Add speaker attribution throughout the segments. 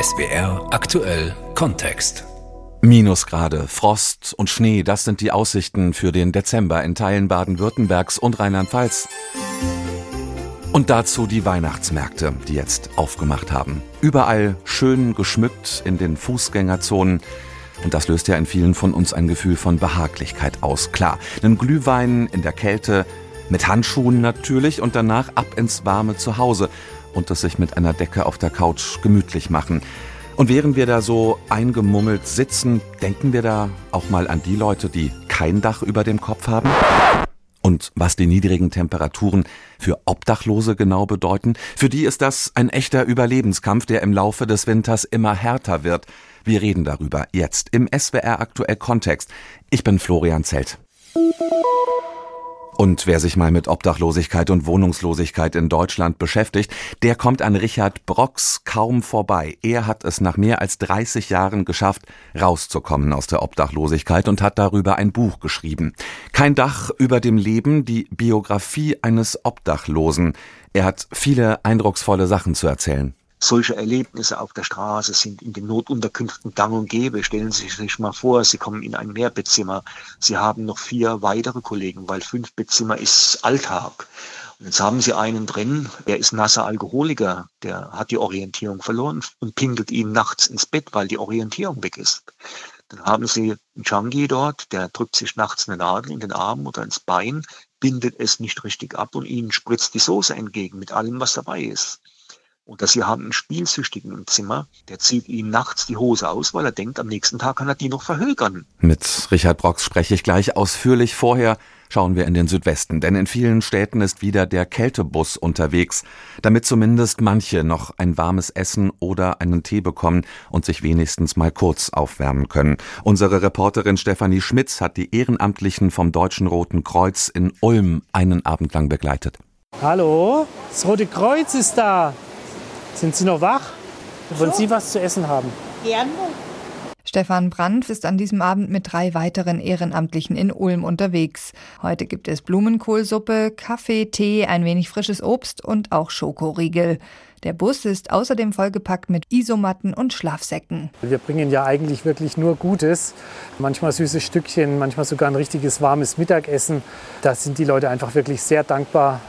Speaker 1: SBR aktuell Kontext.
Speaker 2: Minusgrade, Frost und Schnee, das sind die Aussichten für den Dezember in Teilen Baden-Württembergs und Rheinland-Pfalz. Und dazu die Weihnachtsmärkte, die jetzt aufgemacht haben. Überall schön geschmückt in den Fußgängerzonen. Und das löst ja in vielen von uns ein Gefühl von Behaglichkeit aus. Klar, einen Glühwein in der Kälte, mit Handschuhen natürlich und danach ab ins warme Zuhause und es sich mit einer Decke auf der Couch gemütlich machen. Und während wir da so eingemummelt sitzen, denken wir da auch mal an die Leute, die kein Dach über dem Kopf haben? Und was die niedrigen Temperaturen für Obdachlose genau bedeuten? Für die ist das ein echter Überlebenskampf, der im Laufe des Winters immer härter wird. Wir reden darüber jetzt im SWR aktuell Kontext. Ich bin Florian Zelt. Und wer sich mal mit Obdachlosigkeit und Wohnungslosigkeit in Deutschland beschäftigt, der kommt an Richard Brox kaum vorbei. Er hat es nach mehr als 30 Jahren geschafft, rauszukommen aus der Obdachlosigkeit und hat darüber ein Buch geschrieben. Kein Dach über dem Leben, die Biografie eines Obdachlosen. Er hat viele eindrucksvolle Sachen zu erzählen.
Speaker 3: Solche Erlebnisse auf der Straße sind in den Notunterkünften gang und gäbe. Stellen Sie sich mal vor, Sie kommen in ein Mehrbettzimmer. Sie haben noch vier weitere Kollegen, weil fünf Bettzimmer ist Alltag. Und jetzt haben Sie einen drin, der ist nasser Alkoholiker, der hat die Orientierung verloren und pinkelt ihn nachts ins Bett, weil die Orientierung weg ist. Dann haben Sie einen Junkie dort, der drückt sich nachts eine Nadel in den Arm oder ins Bein, bindet es nicht richtig ab und Ihnen spritzt die Soße entgegen mit allem, was dabei ist. Oder Sie haben einen Spielsüchtigen im Zimmer, der zieht Ihnen nachts die Hose aus, weil er denkt, am nächsten Tag kann er die noch verhökern.
Speaker 2: Mit Richard Brox spreche ich gleich ausführlich. Vorher schauen wir in den Südwesten, denn in vielen Städten ist wieder der Kältebus unterwegs, damit zumindest manche noch ein warmes Essen oder einen Tee bekommen und sich wenigstens mal kurz aufwärmen können. Unsere Reporterin Stefanie Schmitz hat die Ehrenamtlichen vom Deutschen Roten Kreuz in Ulm einen Abend lang begleitet.
Speaker 4: Hallo, das Rote Kreuz ist da. Sind Sie noch wach? Wollen Sie was zu essen haben?
Speaker 5: Gerne.
Speaker 6: Stefan Brandt ist an diesem Abend mit drei weiteren Ehrenamtlichen in Ulm unterwegs. Heute gibt es Blumenkohlsuppe, Kaffee, Tee, ein wenig frisches Obst und auch Schokoriegel. Der Bus ist außerdem vollgepackt mit Isomatten und Schlafsäcken.
Speaker 4: Wir bringen ja eigentlich wirklich nur Gutes. Manchmal süße Stückchen, manchmal sogar ein richtiges warmes Mittagessen. Da sind die Leute einfach wirklich sehr dankbar.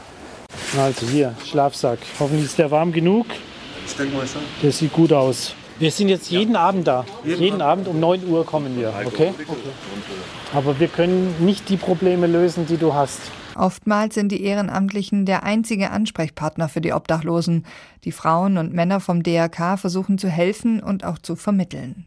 Speaker 4: Also hier, Schlafsack. Hoffentlich ist der warm genug.
Speaker 3: Ich denke mal schon.
Speaker 4: Das sieht gut aus. Wir sind jetzt jeden Abend da. Jeden, jeden Abend um 9 Uhr kommen wir. Okay? okay? Aber wir können nicht die Probleme lösen, die du hast.
Speaker 6: Oftmals sind die Ehrenamtlichen der einzige Ansprechpartner für die Obdachlosen. Die Frauen und Männer vom DRK versuchen zu helfen und auch zu vermitteln.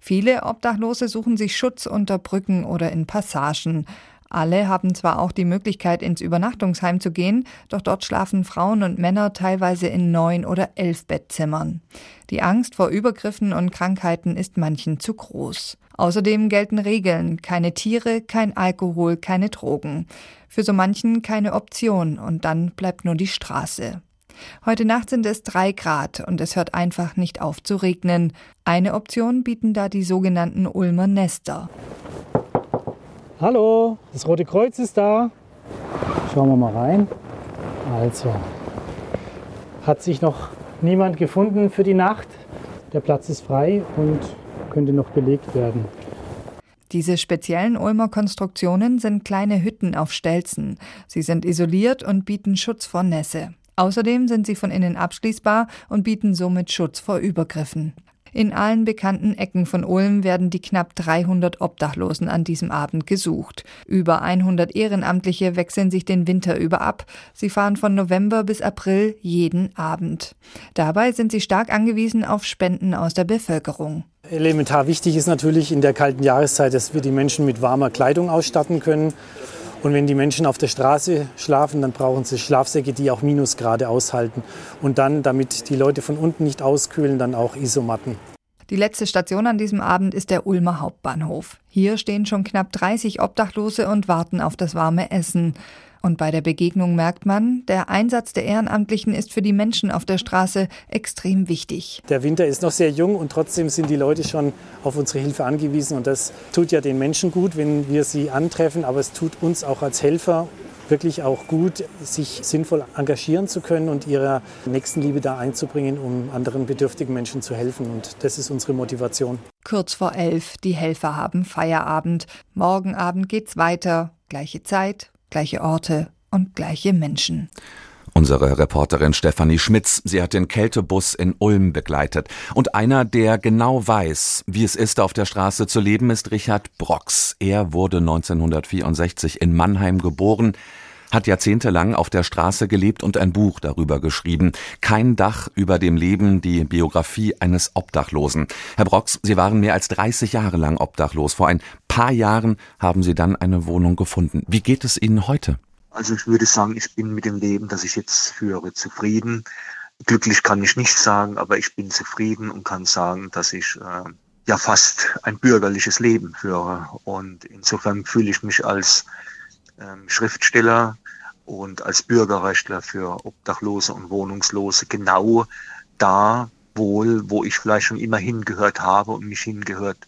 Speaker 6: Viele Obdachlose suchen sich Schutz unter Brücken oder in Passagen. Alle haben zwar auch die Möglichkeit, ins Übernachtungsheim zu gehen, doch dort schlafen Frauen und Männer teilweise in neun oder elf Bettzimmern. Die Angst vor Übergriffen und Krankheiten ist manchen zu groß. Außerdem gelten Regeln, keine Tiere, kein Alkohol, keine Drogen. Für so manchen keine Option und dann bleibt nur die Straße. Heute Nacht sind es drei Grad und es hört einfach nicht auf zu regnen. Eine Option bieten da die sogenannten Ulmer Nester.
Speaker 4: Hallo, das Rote Kreuz ist da. Schauen wir mal rein. Also, hat sich noch niemand gefunden für die Nacht. Der Platz ist frei und könnte noch belegt werden.
Speaker 6: Diese speziellen Ulmer Konstruktionen sind kleine Hütten auf Stelzen. Sie sind isoliert und bieten Schutz vor Nässe. Außerdem sind sie von innen abschließbar und bieten somit Schutz vor Übergriffen. In allen bekannten Ecken von Ulm werden die knapp 300 Obdachlosen an diesem Abend gesucht. Über 100 Ehrenamtliche wechseln sich den Winter über ab. Sie fahren von November bis April jeden Abend. Dabei sind sie stark angewiesen auf Spenden aus der Bevölkerung.
Speaker 4: Elementar wichtig ist natürlich in der kalten Jahreszeit, dass wir die Menschen mit warmer Kleidung ausstatten können. Und wenn die Menschen auf der Straße schlafen, dann brauchen sie Schlafsäcke, die auch Minusgrade aushalten. Und dann, damit die Leute von unten nicht auskühlen, dann auch Isomatten.
Speaker 6: Die letzte Station an diesem Abend ist der Ulmer Hauptbahnhof. Hier stehen schon knapp 30 Obdachlose und warten auf das warme Essen. Und bei der Begegnung merkt man, der Einsatz der Ehrenamtlichen ist für die Menschen auf der Straße extrem wichtig.
Speaker 4: Der Winter ist noch sehr jung und trotzdem sind die Leute schon auf unsere Hilfe angewiesen. Und das tut ja den Menschen gut, wenn wir sie antreffen, aber es tut uns auch als Helfer wirklich auch gut, sich sinnvoll engagieren zu können und ihre Nächstenliebe da einzubringen, um anderen bedürftigen Menschen zu helfen. Und das ist unsere Motivation.
Speaker 6: Kurz vor elf, die Helfer haben Feierabend. Morgen Abend geht's weiter. Gleiche Zeit, gleiche Orte und gleiche Menschen.
Speaker 2: Unsere Reporterin Stefanie Schmitz, sie hat den Kältebus in Ulm begleitet. Und einer, der genau weiß, wie es ist, auf der Straße zu leben, ist Richard Brox. Er wurde 1964 in Mannheim geboren, hat jahrzehntelang auf der Straße gelebt und ein Buch darüber geschrieben. Kein Dach über dem Leben, die Biografie eines Obdachlosen. Herr Brox, Sie waren mehr als 30 Jahre lang obdachlos. Vor ein paar Jahren haben Sie dann eine Wohnung gefunden. Wie geht es Ihnen heute?
Speaker 3: Also ich würde sagen, ich bin mit dem Leben, das ich jetzt führe, zufrieden. Glücklich kann ich nicht sagen, aber ich bin zufrieden und kann sagen, dass ich äh, ja fast ein bürgerliches Leben führe. Und insofern fühle ich mich als ähm, Schriftsteller und als Bürgerrechtler für Obdachlose und Wohnungslose genau da wohl, wo ich vielleicht schon immer hingehört habe und mich hingehört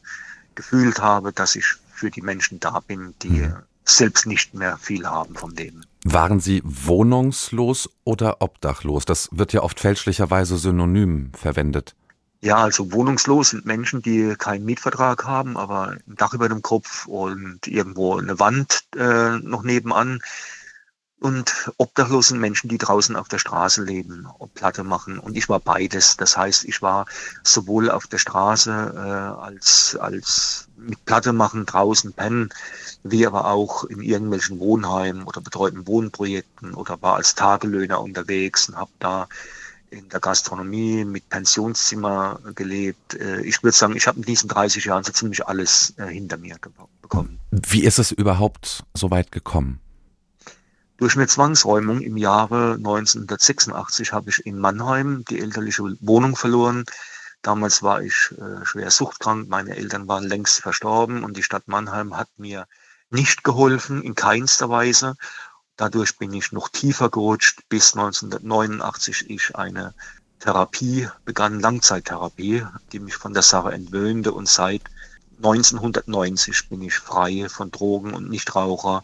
Speaker 3: gefühlt habe, dass ich für die Menschen da bin, die mhm selbst nicht mehr viel haben vom Leben.
Speaker 2: Waren Sie wohnungslos oder obdachlos? Das wird ja oft fälschlicherweise synonym verwendet.
Speaker 3: Ja, also wohnungslos sind Menschen, die keinen Mietvertrag haben, aber ein Dach über dem Kopf und irgendwo eine Wand äh, noch nebenan. Und obdachlos sind Menschen, die draußen auf der Straße leben Platte machen. Und ich war beides. Das heißt, ich war sowohl auf der Straße äh, als, als mit Platte machen, draußen pennen, wie aber auch in irgendwelchen Wohnheimen oder betreuten Wohnprojekten oder war als Tagelöhner unterwegs und habe da in der Gastronomie mit Pensionszimmer gelebt. Äh, ich würde sagen, ich habe in diesen 30 Jahren so ziemlich alles äh, hinter mir bekommen.
Speaker 2: Wie ist es überhaupt so weit gekommen?
Speaker 3: Durch eine Zwangsräumung im Jahre 1986 habe ich in Mannheim die elterliche Wohnung verloren. Damals war ich äh, schwer suchtkrank, meine Eltern waren längst verstorben und die Stadt Mannheim hat mir nicht geholfen, in keinster Weise. Dadurch bin ich noch tiefer gerutscht, bis 1989 ich eine Therapie begann, Langzeittherapie, die mich von der Sache entwöhnte und seit 1990 bin ich frei von Drogen und Nichtraucher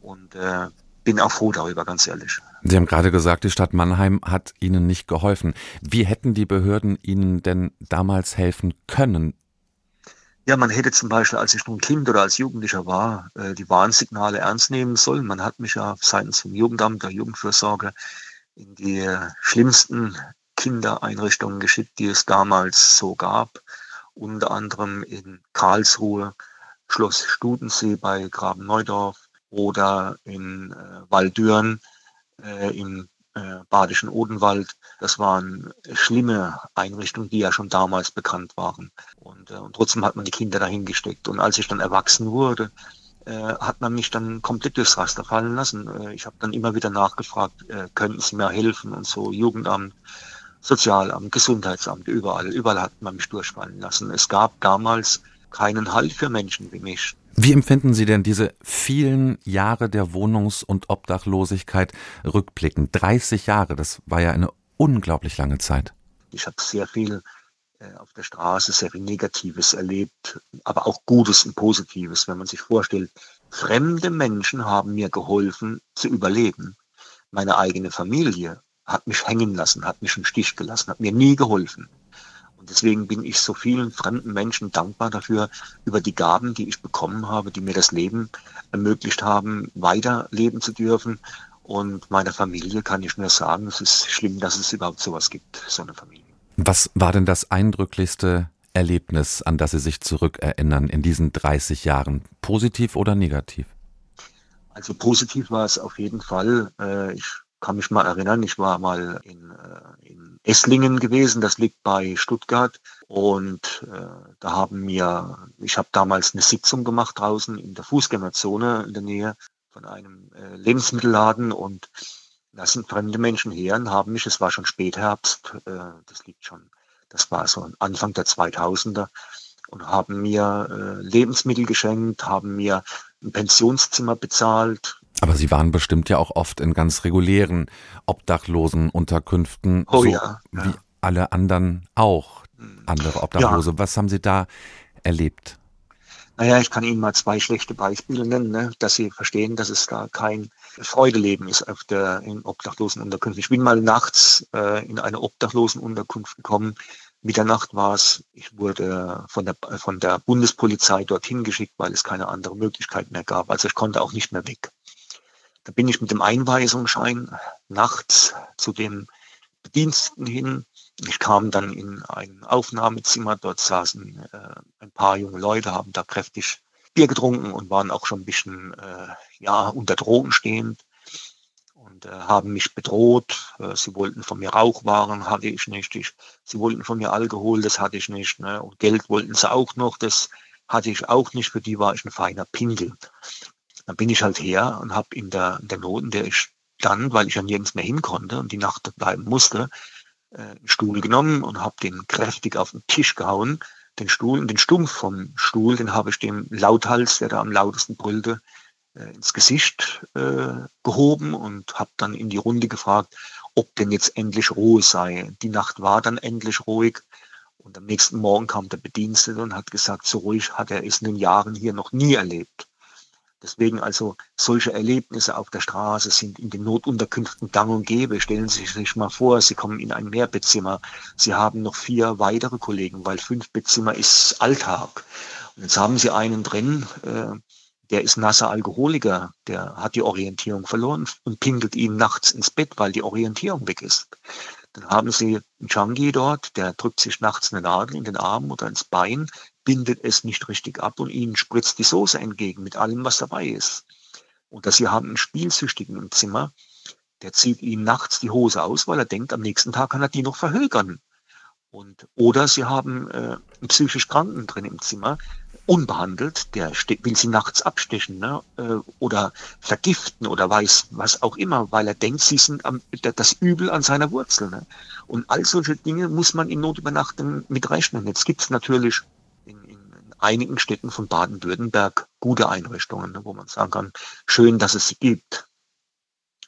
Speaker 3: und äh, bin auch froh darüber, ganz ehrlich.
Speaker 2: Sie haben gerade gesagt, die Stadt Mannheim hat Ihnen nicht geholfen. Wie hätten die Behörden Ihnen denn damals helfen können?
Speaker 3: Ja, man hätte zum Beispiel, als ich ein Kind oder als Jugendlicher war, äh, die Warnsignale ernst nehmen sollen. Man hat mich ja seitens vom Jugendamt, der Jugendfürsorge, in die schlimmsten Kindereinrichtungen geschickt, die es damals so gab. Unter anderem in Karlsruhe, Schloss Studensee bei Graben Neudorf, oder in äh, Waldürn äh, im äh, badischen Odenwald. Das waren schlimme Einrichtungen, die ja schon damals bekannt waren. Und, äh, und trotzdem hat man die Kinder dahin gesteckt. Und als ich dann erwachsen wurde, äh, hat man mich dann komplett durchs Raster fallen lassen. Äh, ich habe dann immer wieder nachgefragt, könnten Sie mir helfen und so, Jugendamt, Sozialamt, Gesundheitsamt, überall, überall hat man mich durchfallen lassen. Es gab damals keinen Halt für Menschen wie mich.
Speaker 2: Wie empfinden Sie denn diese vielen Jahre der Wohnungs- und Obdachlosigkeit rückblickend? 30 Jahre, das war ja eine unglaublich lange Zeit.
Speaker 3: Ich habe sehr viel äh, auf der Straße, sehr viel Negatives erlebt, aber auch Gutes und Positives, wenn man sich vorstellt. Fremde Menschen haben mir geholfen zu überleben. Meine eigene Familie hat mich hängen lassen, hat mich im Stich gelassen, hat mir nie geholfen. Deswegen bin ich so vielen fremden Menschen dankbar dafür, über die Gaben, die ich bekommen habe, die mir das Leben ermöglicht haben, weiterleben zu dürfen. Und meiner Familie kann ich nur sagen, es ist schlimm, dass es überhaupt sowas gibt, so eine Familie.
Speaker 2: Was war denn das eindrücklichste Erlebnis, an das Sie sich zurückerinnern in diesen 30 Jahren? Positiv oder negativ?
Speaker 3: Also positiv war es auf jeden Fall. Äh, ich kann mich mal erinnern, ich war mal in, äh, in Esslingen gewesen, das liegt bei Stuttgart. Und äh, da haben wir, ich habe damals eine Sitzung gemacht draußen in der Fußgängerzone in der Nähe von einem äh, Lebensmittelladen und da sind fremde Menschen her und haben mich, es war schon Spätherbst, äh, das liegt schon, das war so Anfang der 2000er, und haben mir äh, Lebensmittel geschenkt, haben mir ein Pensionszimmer bezahlt,
Speaker 2: aber Sie waren bestimmt ja auch oft in ganz regulären obdachlosen Unterkünften,
Speaker 3: oh, so ja,
Speaker 2: ja. wie alle anderen auch, andere Obdachlose. Ja. Was haben Sie da erlebt?
Speaker 3: Naja, ich kann Ihnen mal zwei schlechte Beispiele nennen, ne, dass Sie verstehen, dass es da kein Freudeleben ist auf der, in Obdachlosenunterkünften. Ich bin mal nachts äh, in eine Obdachlosenunterkunft gekommen. Mitternacht war es. Ich wurde von der, von der Bundespolizei dorthin geschickt, weil es keine andere Möglichkeit mehr gab. Also ich konnte auch nicht mehr weg. Da bin ich mit dem Einweisungsschein nachts zu dem Bediensteten hin ich kam dann in ein Aufnahmezimmer, dort saßen äh, ein paar junge Leute, haben da kräftig Bier getrunken und waren auch schon ein bisschen äh, ja, unter Drogen stehend und äh, haben mich bedroht. Äh, sie wollten von mir Rauchwaren, hatte ich nicht. Ich, sie wollten von mir Alkohol, das hatte ich nicht. Ne? Und Geld wollten sie auch noch, das hatte ich auch nicht. Für die war ich ein feiner Pindel. Dann bin ich halt her und habe in der, in der Not, in der ich dann, weil ich ja nirgends mehr hin konnte und die Nacht bleiben musste, äh, einen Stuhl genommen und habe den kräftig auf den Tisch gehauen. Den Stuhl, den Stumpf vom Stuhl, den habe ich dem Lauthals, der da am lautesten brüllte, äh, ins Gesicht äh, gehoben und habe dann in die Runde gefragt, ob denn jetzt endlich Ruhe sei. Die Nacht war dann endlich ruhig und am nächsten Morgen kam der Bedienstete und hat gesagt, so ruhig hat er es in den Jahren hier noch nie erlebt. Deswegen also solche Erlebnisse auf der Straße sind in den Notunterkünften gang und gäbe. Stellen Sie sich mal vor, Sie kommen in ein Mehrbettzimmer. Sie haben noch vier weitere Kollegen, weil fünf Bettzimmer ist Alltag. Und jetzt haben Sie einen drin, äh, der ist nasser Alkoholiker, der hat die Orientierung verloren und pinkelt ihn nachts ins Bett, weil die Orientierung weg ist. Dann haben Sie einen Junkie dort, der drückt sich nachts eine Nadel in den Arm oder ins Bein, bindet es nicht richtig ab und ihnen spritzt die Soße entgegen mit allem, was dabei ist. Oder Sie haben einen Spielsüchtigen im Zimmer, der zieht ihnen nachts die Hose aus, weil er denkt, am nächsten Tag kann er die noch verhökern. Und, oder Sie haben äh, einen psychisch Kranken drin im Zimmer, unbehandelt, der will sie nachts abstechen ne? Äh, oder vergiften oder weiß was auch immer, weil er denkt, sie sind am, das Übel an seiner Wurzel. Ne? Und all solche Dinge muss man in Notübernachten mit rechnen. Jetzt gibt es natürlich einigen Städten von Baden-Württemberg gute Einrichtungen, ne, wo man sagen kann, schön, dass es sie gibt.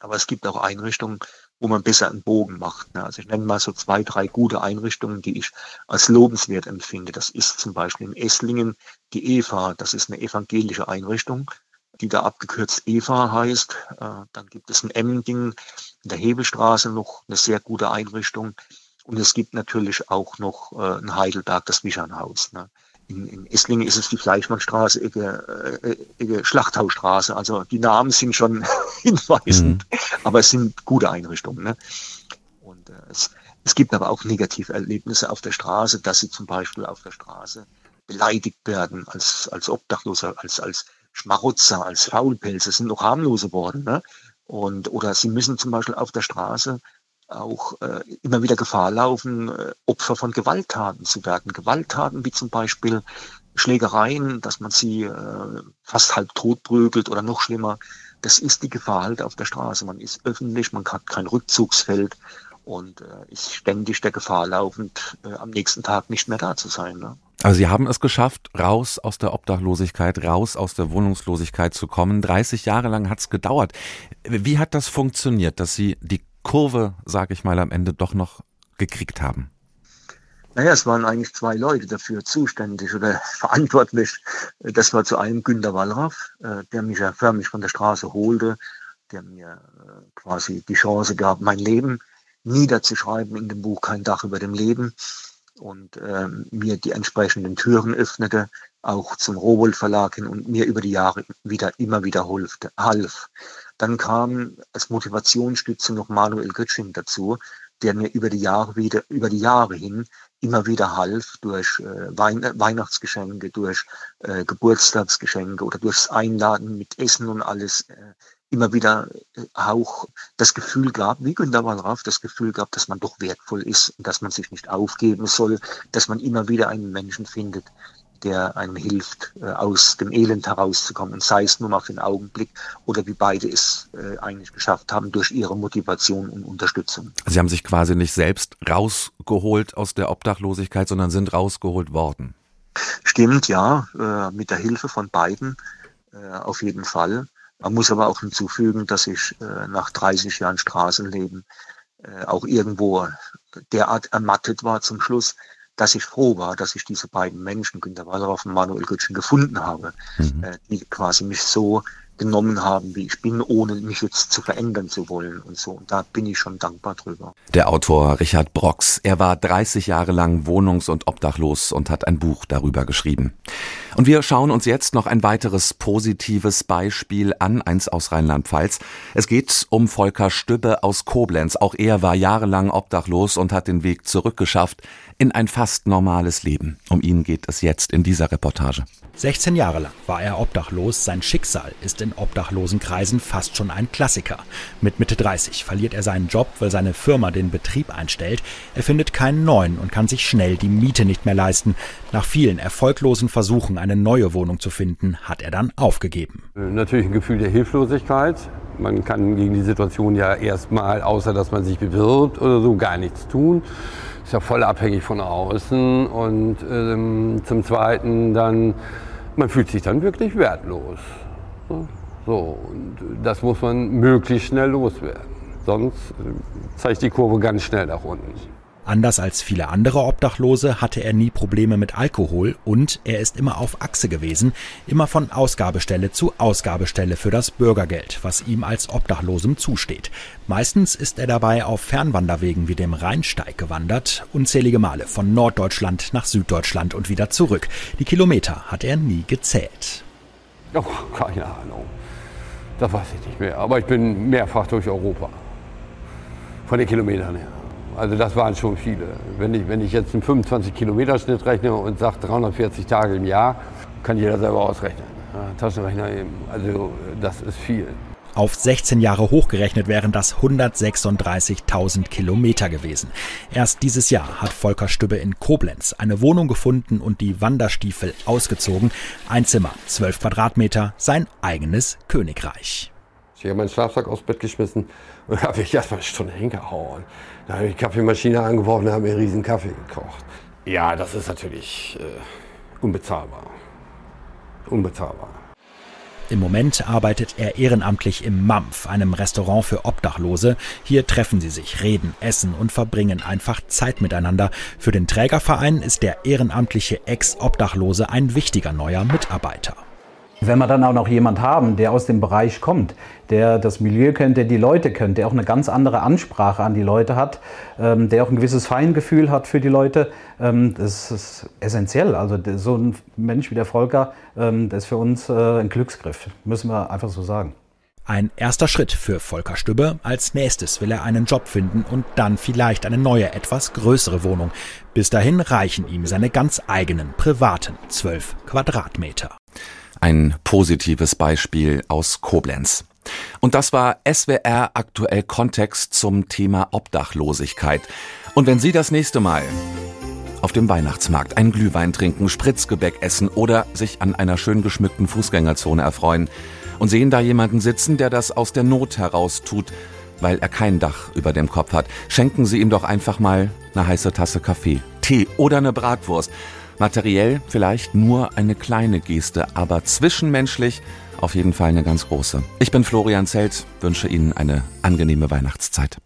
Speaker 3: Aber es gibt auch Einrichtungen, wo man besser einen Bogen macht. Ne? Also ich nenne mal so zwei, drei gute Einrichtungen, die ich als lobenswert empfinde. Das ist zum Beispiel in Esslingen die EVA. Das ist eine evangelische Einrichtung, die da abgekürzt EVA heißt. Äh, dann gibt es in Emmending in der Hebelstraße noch eine sehr gute Einrichtung. Und es gibt natürlich auch noch äh, in Heidelberg das Wischernhaus. In, in Esslingen ist es die Fleischmannstraße, Ecke, äh, Ecke Schlachthausstraße. Also die Namen sind schon hinweisend, mhm. aber es sind gute Einrichtungen. Ne? Und äh, es, es gibt aber auch negative Erlebnisse auf der Straße, dass sie zum Beispiel auf der Straße beleidigt werden als, als Obdachloser, als, als Schmarotzer, als Faulpelze, sind noch harmlose Worte. Ne? Und, oder sie müssen zum Beispiel auf der Straße auch äh, immer wieder Gefahr laufen, äh, Opfer von Gewalttaten zu werden. Gewalttaten wie zum Beispiel Schlägereien, dass man sie äh, fast halb tot prügelt oder noch schlimmer. Das ist die Gefahr halt auf der Straße. Man ist öffentlich, man hat kein Rückzugsfeld und äh, ist ständig der Gefahr laufend, äh, am nächsten Tag nicht mehr da zu sein. Ne?
Speaker 2: Also Sie haben es geschafft, raus aus der Obdachlosigkeit, raus aus der Wohnungslosigkeit zu kommen. 30 Jahre lang hat es gedauert. Wie hat das funktioniert, dass Sie die Kurve, sage ich mal, am Ende doch noch gekriegt haben?
Speaker 3: Naja, es waren eigentlich zwei Leute dafür zuständig oder verantwortlich. Das war zu einem Günter Wallraff, äh, der mich ja förmlich von der Straße holte, der mir äh, quasi die Chance gab, mein Leben niederzuschreiben in dem Buch Kein Dach über dem Leben und äh, mir die entsprechenden Türen öffnete, auch zum Rowold Verlag hin und mir über die Jahre wieder immer wieder half. Dann kam als Motivationsstütze noch Manuel Götsching dazu, der mir über die Jahre wieder, über die Jahre hin immer wieder half durch äh, Wein Weihnachtsgeschenke, durch äh, Geburtstagsgeschenke oder durchs Einladen mit Essen und alles äh, immer wieder äh, auch das Gefühl gab, wie Günter Wallraff, das Gefühl gab, dass man doch wertvoll ist und dass man sich nicht aufgeben soll, dass man immer wieder einen Menschen findet, der einem hilft, äh, aus dem Elend herauszukommen, sei es nur mal für einen Augenblick oder wie beide es äh, eigentlich geschafft haben durch ihre Motivation und Unterstützung.
Speaker 2: Sie haben sich quasi nicht selbst rausgeholt aus der Obdachlosigkeit, sondern sind rausgeholt worden.
Speaker 3: Stimmt, ja, äh, mit der Hilfe von beiden auf jeden Fall. Man muss aber auch hinzufügen, dass ich nach 30 Jahren Straßenleben auch irgendwo derart ermattet war zum Schluss, dass ich froh war, dass ich diese beiden Menschen, Günter Wallerhoff und Manuel Götzschen, gefunden habe, mhm. äh, die quasi mich so genommen haben, wie ich bin, ohne mich jetzt zu verändern zu wollen und so. Und da bin ich schon dankbar drüber.
Speaker 2: Der Autor Richard Brox, er war 30 Jahre lang wohnungs- und obdachlos und hat ein Buch darüber geschrieben. Und wir schauen uns jetzt noch ein weiteres positives Beispiel an, eins aus Rheinland-Pfalz. Es geht um Volker Stübbe aus Koblenz. Auch er war jahrelang obdachlos und hat den Weg zurückgeschafft in ein fast normales Leben. Um ihn geht es jetzt in dieser Reportage.
Speaker 5: 16 Jahre lang war er obdachlos. Sein Schicksal ist in obdachlosen Kreisen fast schon ein Klassiker. Mit Mitte 30 verliert er seinen Job, weil seine Firma den Betrieb einstellt. Er findet keinen neuen und kann sich schnell die Miete nicht mehr leisten. Nach vielen erfolglosen Versuchen, eine neue Wohnung zu finden, hat er dann aufgegeben.
Speaker 7: Natürlich ein Gefühl der Hilflosigkeit. Man kann gegen die Situation ja erstmal, außer dass man sich bewirbt oder so, gar nichts tun ist ja voll abhängig von außen. Und ähm, zum Zweiten dann, man fühlt sich dann wirklich wertlos. So, und das muss man möglichst schnell loswerden. Sonst äh, zeigt die Kurve ganz schnell nach unten.
Speaker 5: Anders als viele andere Obdachlose hatte er nie Probleme mit Alkohol und er ist immer auf Achse gewesen, immer von Ausgabestelle zu Ausgabestelle für das Bürgergeld, was ihm als Obdachlosem zusteht. Meistens ist er dabei auf Fernwanderwegen wie dem Rheinsteig gewandert, unzählige Male von Norddeutschland nach Süddeutschland und wieder zurück. Die Kilometer hat er nie gezählt.
Speaker 7: Oh, keine Ahnung. Das weiß ich nicht mehr. Aber ich bin mehrfach durch Europa. Von den Kilometern her. Also das waren schon viele. Wenn ich, wenn ich jetzt einen 25-Kilometer-Schnitt rechne und sage 340 Tage im Jahr, kann jeder selber ausrechnen. Taschenrechner eben. Also das ist viel.
Speaker 5: Auf 16 Jahre hochgerechnet wären das 136.000 Kilometer gewesen. Erst dieses Jahr hat Volker Stübbe in Koblenz eine Wohnung gefunden und die Wanderstiefel ausgezogen. Ein Zimmer, 12 Quadratmeter, sein eigenes Königreich.
Speaker 7: Ich habe meinen Schlafsack aufs Bett geschmissen und habe ich erst mal eine Stunde hingehauen. Dann habe ich die Kaffeemaschine angeworfen und habe mir einen riesen Kaffee gekocht. Ja, das ist natürlich äh, unbezahlbar. Unbezahlbar.
Speaker 5: Im Moment arbeitet er ehrenamtlich im MAMF, einem Restaurant für Obdachlose. Hier treffen sie sich, reden, essen und verbringen einfach Zeit miteinander. Für den Trägerverein ist der ehrenamtliche Ex-Obdachlose ein wichtiger neuer Mitarbeiter.
Speaker 8: Wenn wir dann auch noch jemand haben, der aus dem Bereich kommt, der das Milieu kennt, der die Leute kennt, der auch eine ganz andere Ansprache an die Leute hat, ähm, der auch ein gewisses Feingefühl hat für die Leute, ähm, das ist essentiell. Also so ein Mensch wie der Volker, ähm, das ist für uns äh, ein Glücksgriff, müssen wir einfach so sagen.
Speaker 5: Ein erster Schritt für Volker Stübbe. Als nächstes will er einen Job finden und dann vielleicht eine neue, etwas größere Wohnung. Bis dahin reichen ihm seine ganz eigenen, privaten zwölf Quadratmeter.
Speaker 2: Ein positives Beispiel aus Koblenz. Und das war SWR aktuell Kontext zum Thema Obdachlosigkeit. Und wenn Sie das nächste Mal auf dem Weihnachtsmarkt einen Glühwein trinken, Spritzgebäck essen oder sich an einer schön geschmückten Fußgängerzone erfreuen und sehen da jemanden sitzen, der das aus der Not heraus tut, weil er kein Dach über dem Kopf hat, schenken Sie ihm doch einfach mal eine heiße Tasse Kaffee, Tee oder eine Bratwurst Materiell vielleicht nur eine kleine Geste, aber zwischenmenschlich auf jeden Fall eine ganz große. Ich bin Florian Zelt, wünsche Ihnen eine angenehme Weihnachtszeit.